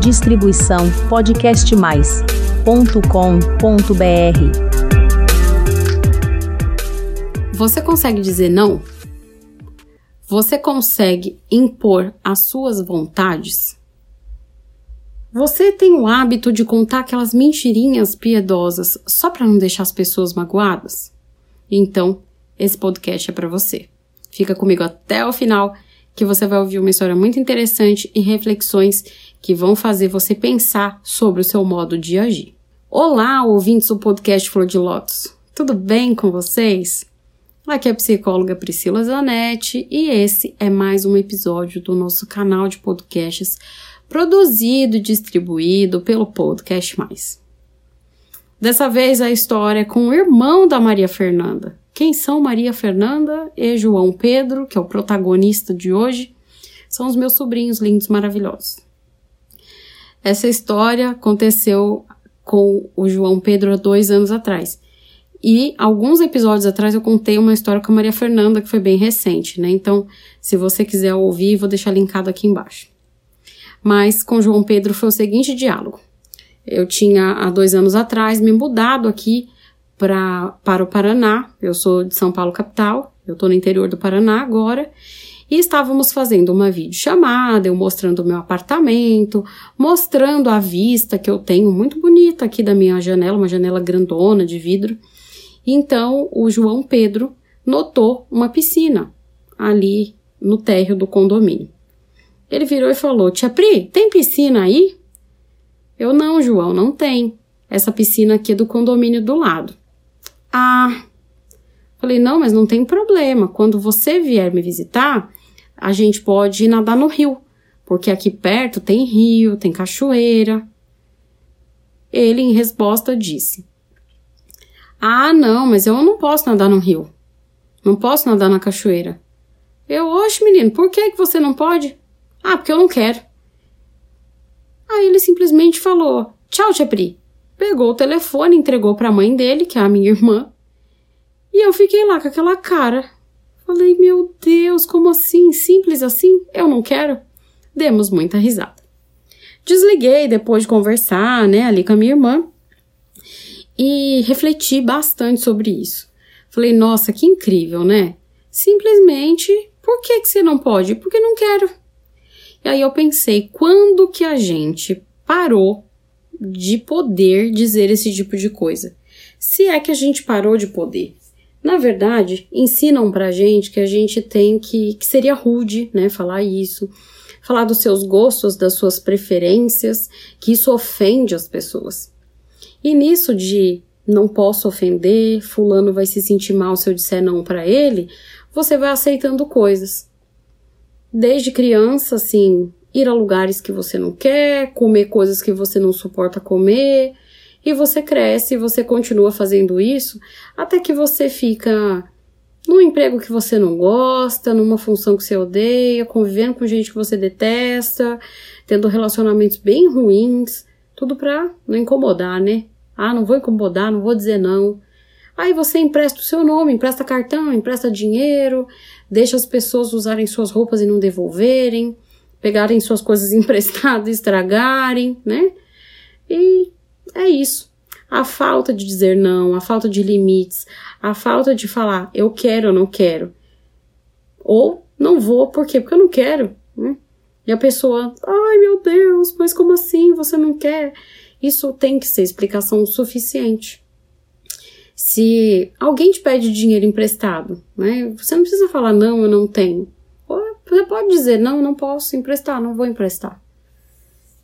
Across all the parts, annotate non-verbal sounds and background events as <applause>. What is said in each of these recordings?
Distribuição podcastmais.com.br. Você consegue dizer não? Você consegue impor as suas vontades? Você tem o hábito de contar aquelas mentirinhas piedosas só para não deixar as pessoas magoadas? Então, esse podcast é para você. Fica comigo até o final, que você vai ouvir uma história muito interessante e reflexões que vão fazer você pensar sobre o seu modo de agir. Olá, ouvintes do podcast Flor de Lótus. Tudo bem com vocês? Aqui é a psicóloga Priscila Zanetti e esse é mais um episódio do nosso canal de podcasts produzido e distribuído pelo Podcast Mais. Dessa vez a história é com o irmão da Maria Fernanda, quem são Maria Fernanda e João Pedro, que é o protagonista de hoje? São os meus sobrinhos lindos, maravilhosos. Essa história aconteceu com o João Pedro há dois anos atrás. E alguns episódios atrás eu contei uma história com a Maria Fernanda, que foi bem recente, né? Então, se você quiser ouvir, vou deixar linkado aqui embaixo. Mas com João Pedro foi o seguinte diálogo. Eu tinha, há dois anos atrás, me mudado aqui pra, para o Paraná. Eu sou de São Paulo, capital. Eu estou no interior do Paraná agora. E estávamos fazendo uma videochamada, eu mostrando o meu apartamento, mostrando a vista que eu tenho muito bonita aqui da minha janela, uma janela grandona de vidro. Então, o João Pedro notou uma piscina ali no térreo do condomínio. Ele virou e falou: Tia Pri, tem piscina aí? Eu não, João, não tem. Essa piscina aqui é do condomínio do lado. Ah, falei, não, mas não tem problema. Quando você vier me visitar, a gente pode nadar no rio, porque aqui perto tem rio, tem cachoeira. Ele, em resposta, disse: Ah, não, mas eu não posso nadar no rio. Não posso nadar na cachoeira. Eu, oxe, menino, por que, que você não pode? Ah, porque eu não quero. Aí ele simplesmente falou: Tchau, Tia Pri pegou o telefone, entregou para a mãe dele, que é a minha irmã, e eu fiquei lá com aquela cara. Falei, meu Deus, como assim? Simples assim? Eu não quero. Demos muita risada. Desliguei depois de conversar, né, ali com a minha irmã, e refleti bastante sobre isso. Falei, nossa, que incrível, né? Simplesmente, por que, que você não pode? Porque não quero. E aí eu pensei, quando que a gente parou de poder dizer esse tipo de coisa. Se é que a gente parou de poder. Na verdade, ensinam pra gente que a gente tem que. que seria rude, né? Falar isso. Falar dos seus gostos, das suas preferências, que isso ofende as pessoas. E nisso de não posso ofender, fulano vai se sentir mal se eu disser não para ele, você vai aceitando coisas. Desde criança, assim, ir a lugares que você não quer, comer coisas que você não suporta comer, e você cresce e você continua fazendo isso até que você fica num emprego que você não gosta, numa função que você odeia, convivendo com gente que você detesta, tendo relacionamentos bem ruins, tudo pra não incomodar, né? Ah, não vou incomodar, não vou dizer não. Aí você empresta o seu nome, empresta cartão, empresta dinheiro, deixa as pessoas usarem suas roupas e não devolverem pegarem suas coisas <laughs> emprestadas estragarem, né? E é isso. A falta de dizer não, a falta de limites, a falta de falar eu quero ou não quero. Ou não vou, por quê? Porque eu não quero, né? E a pessoa, ai meu Deus, mas como assim você não quer? Isso tem que ser explicação suficiente. Se alguém te pede dinheiro emprestado, né? Você não precisa falar não, eu não tenho. Você pode dizer, não, não posso emprestar, não vou emprestar.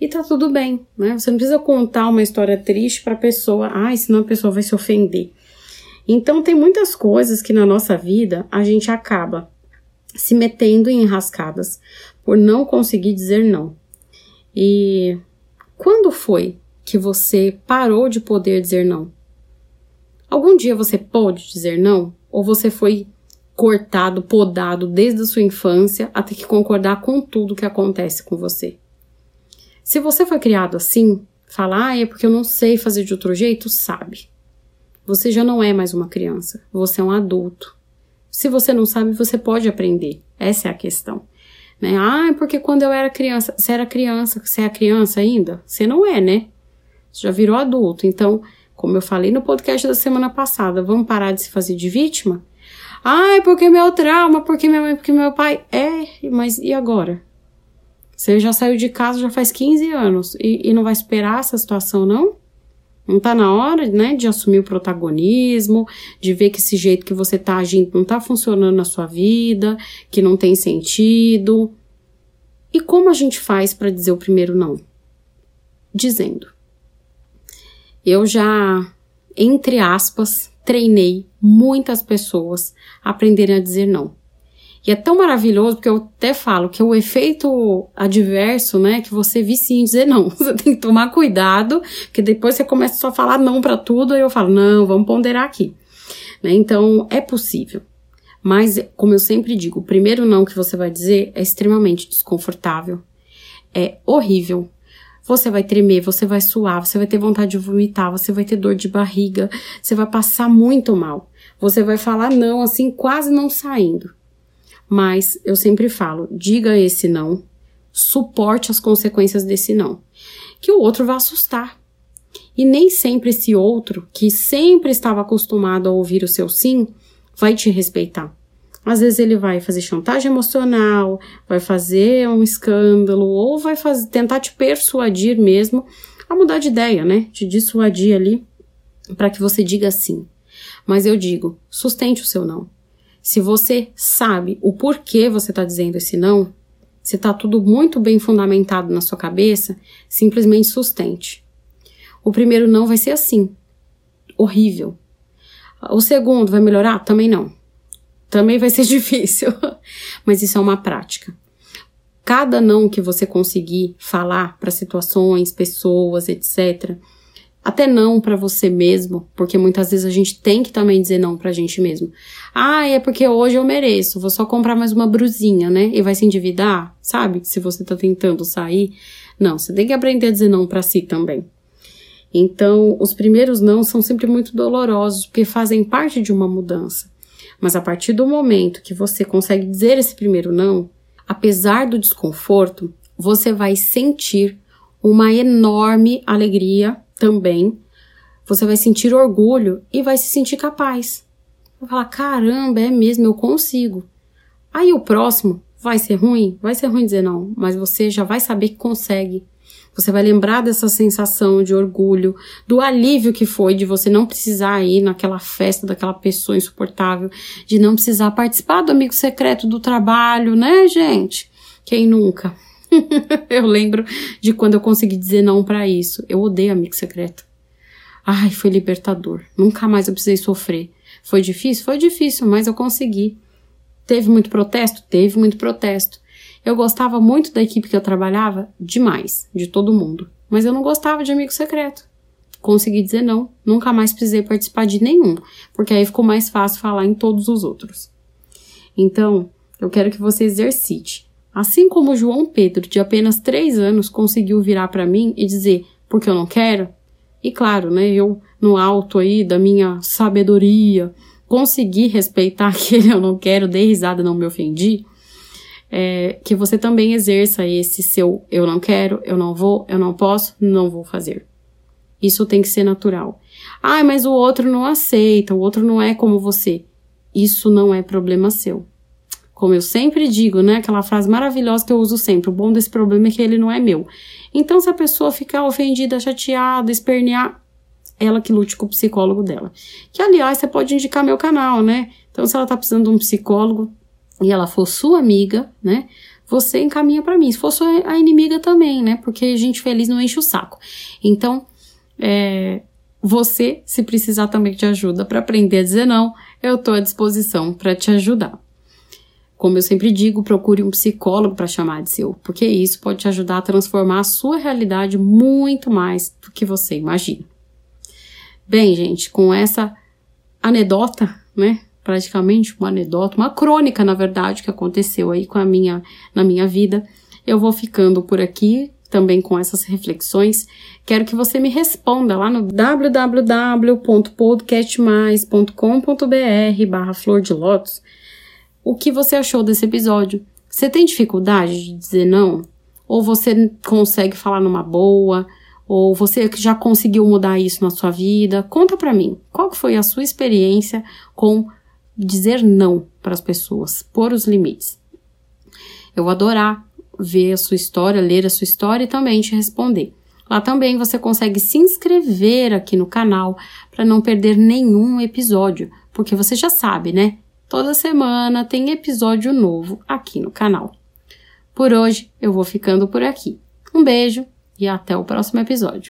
E tá tudo bem, né? Você não precisa contar uma história triste pra pessoa, ai, senão a pessoa vai se ofender. Então tem muitas coisas que na nossa vida a gente acaba se metendo em enrascadas por não conseguir dizer não. E quando foi que você parou de poder dizer não? Algum dia você pôde dizer não? Ou você foi cortado, podado desde a sua infância a ter que concordar com tudo que acontece com você. Se você foi criado assim, falar ah, é porque eu não sei fazer de outro jeito, sabe. Você já não é mais uma criança, você é um adulto. Se você não sabe, você pode aprender. Essa é a questão. Né? Ah, porque quando eu era criança, você era criança, você é criança ainda? Você não é, né? Você já virou adulto. Então, como eu falei no podcast da semana passada, vamos parar de se fazer de vítima? É porque meu trauma, porque minha mãe, porque meu pai. É, mas e agora? Você já saiu de casa já faz 15 anos e, e não vai esperar essa situação, não? Não tá na hora, né, de assumir o protagonismo, de ver que esse jeito que você tá agindo não tá funcionando na sua vida, que não tem sentido. E como a gente faz para dizer o primeiro não? Dizendo. Eu já, entre aspas, treinei muitas pessoas a aprenderem a dizer não. E é tão maravilhoso, porque eu até falo que o efeito adverso, né, que você vicia em dizer não. <laughs> Você tem que tomar cuidado, porque depois você começa só a falar não para tudo, e eu falo, não, vamos ponderar aqui. Né? Então, é possível. Mas, como eu sempre digo, o primeiro não que você vai dizer é extremamente desconfortável. É horrível. Você vai tremer, você vai suar, você vai ter vontade de vomitar, você vai ter dor de barriga, você vai passar muito mal. Você vai falar não, assim, quase não saindo. Mas eu sempre falo, diga esse não, suporte as consequências desse não, que o outro vai assustar. E nem sempre esse outro, que sempre estava acostumado a ouvir o seu sim, vai te respeitar. Às vezes ele vai fazer chantagem emocional, vai fazer um escândalo, ou vai fazer, tentar te persuadir mesmo a mudar de ideia, né? Te dissuadir ali para que você diga sim. Mas eu digo, sustente o seu não. Se você sabe o porquê você está dizendo esse não, se está tudo muito bem fundamentado na sua cabeça, simplesmente sustente. O primeiro não vai ser assim, horrível. O segundo vai melhorar? Também não. Também vai ser <laughs> difícil, mas isso é uma prática. Cada não que você conseguir falar para situações, pessoas, etc., até não para você mesmo, porque muitas vezes a gente tem que também dizer não pra gente mesmo. Ah, é porque hoje eu mereço, vou só comprar mais uma brusinha, né? E vai se endividar, sabe? Se você tá tentando sair. Não, você tem que aprender a dizer não para si também. Então, os primeiros não são sempre muito dolorosos, porque fazem parte de uma mudança. Mas a partir do momento que você consegue dizer esse primeiro não, apesar do desconforto, você vai sentir uma enorme alegria também, você vai sentir orgulho e vai se sentir capaz. Vai falar: caramba, é mesmo, eu consigo. Aí o próximo vai ser ruim? Vai ser ruim dizer não, mas você já vai saber que consegue. Você vai lembrar dessa sensação de orgulho, do alívio que foi de você não precisar ir naquela festa daquela pessoa insuportável, de não precisar participar do amigo secreto do trabalho, né, gente? Quem nunca? <laughs> eu lembro de quando eu consegui dizer não para isso. Eu odeio amigo secreto. Ai, foi libertador. Nunca mais eu precisei sofrer. Foi difícil? Foi difícil, mas eu consegui. Teve muito protesto? Teve muito protesto. Eu gostava muito da equipe que eu trabalhava, demais, de todo mundo. Mas eu não gostava de amigo secreto. Consegui dizer não, nunca mais precisei participar de nenhum, porque aí ficou mais fácil falar em todos os outros. Então, eu quero que você exercite Assim como João Pedro, de apenas três anos, conseguiu virar para mim e dizer porque eu não quero, e claro, né, eu no alto aí da minha sabedoria consegui respeitar <laughs> aquele eu não quero, dei risada, não me ofendi, é, que você também exerça esse seu eu não quero, eu não vou, eu não posso, não vou fazer. Isso tem que ser natural. Ah, mas o outro não aceita, o outro não é como você. Isso não é problema seu. Como eu sempre digo, né? Aquela frase maravilhosa que eu uso sempre: o bom desse problema é que ele não é meu. Então, se a pessoa ficar ofendida, chateada, espernear, ela que lute com o psicólogo dela. Que, aliás, você pode indicar meu canal, né? Então, se ela tá precisando de um psicólogo e ela for sua amiga, né? Você encaminha para mim. Se for sua a inimiga também, né? Porque gente feliz não enche o saco. Então, é, você, se precisar também de ajuda para aprender a dizer não, eu tô à disposição para te ajudar. Como eu sempre digo, procure um psicólogo para chamar de seu, porque isso pode te ajudar a transformar a sua realidade muito mais do que você imagina. Bem, gente, com essa anedota, né? Praticamente uma anedota, uma crônica, na verdade, que aconteceu aí com a minha, na minha vida. Eu vou ficando por aqui, também com essas reflexões. Quero que você me responda lá no www.podcastmais.com.br barra flor de lótus o que você achou desse episódio. Você tem dificuldade de dizer não? Ou você consegue falar numa boa? Ou você já conseguiu mudar isso na sua vida? Conta para mim. Qual foi a sua experiência com dizer não para as pessoas, pôr os limites? Eu vou adorar ver a sua história, ler a sua história e também te responder. Lá também você consegue se inscrever aqui no canal para não perder nenhum episódio, porque você já sabe, né? Toda semana tem episódio novo aqui no canal. Por hoje eu vou ficando por aqui. Um beijo e até o próximo episódio.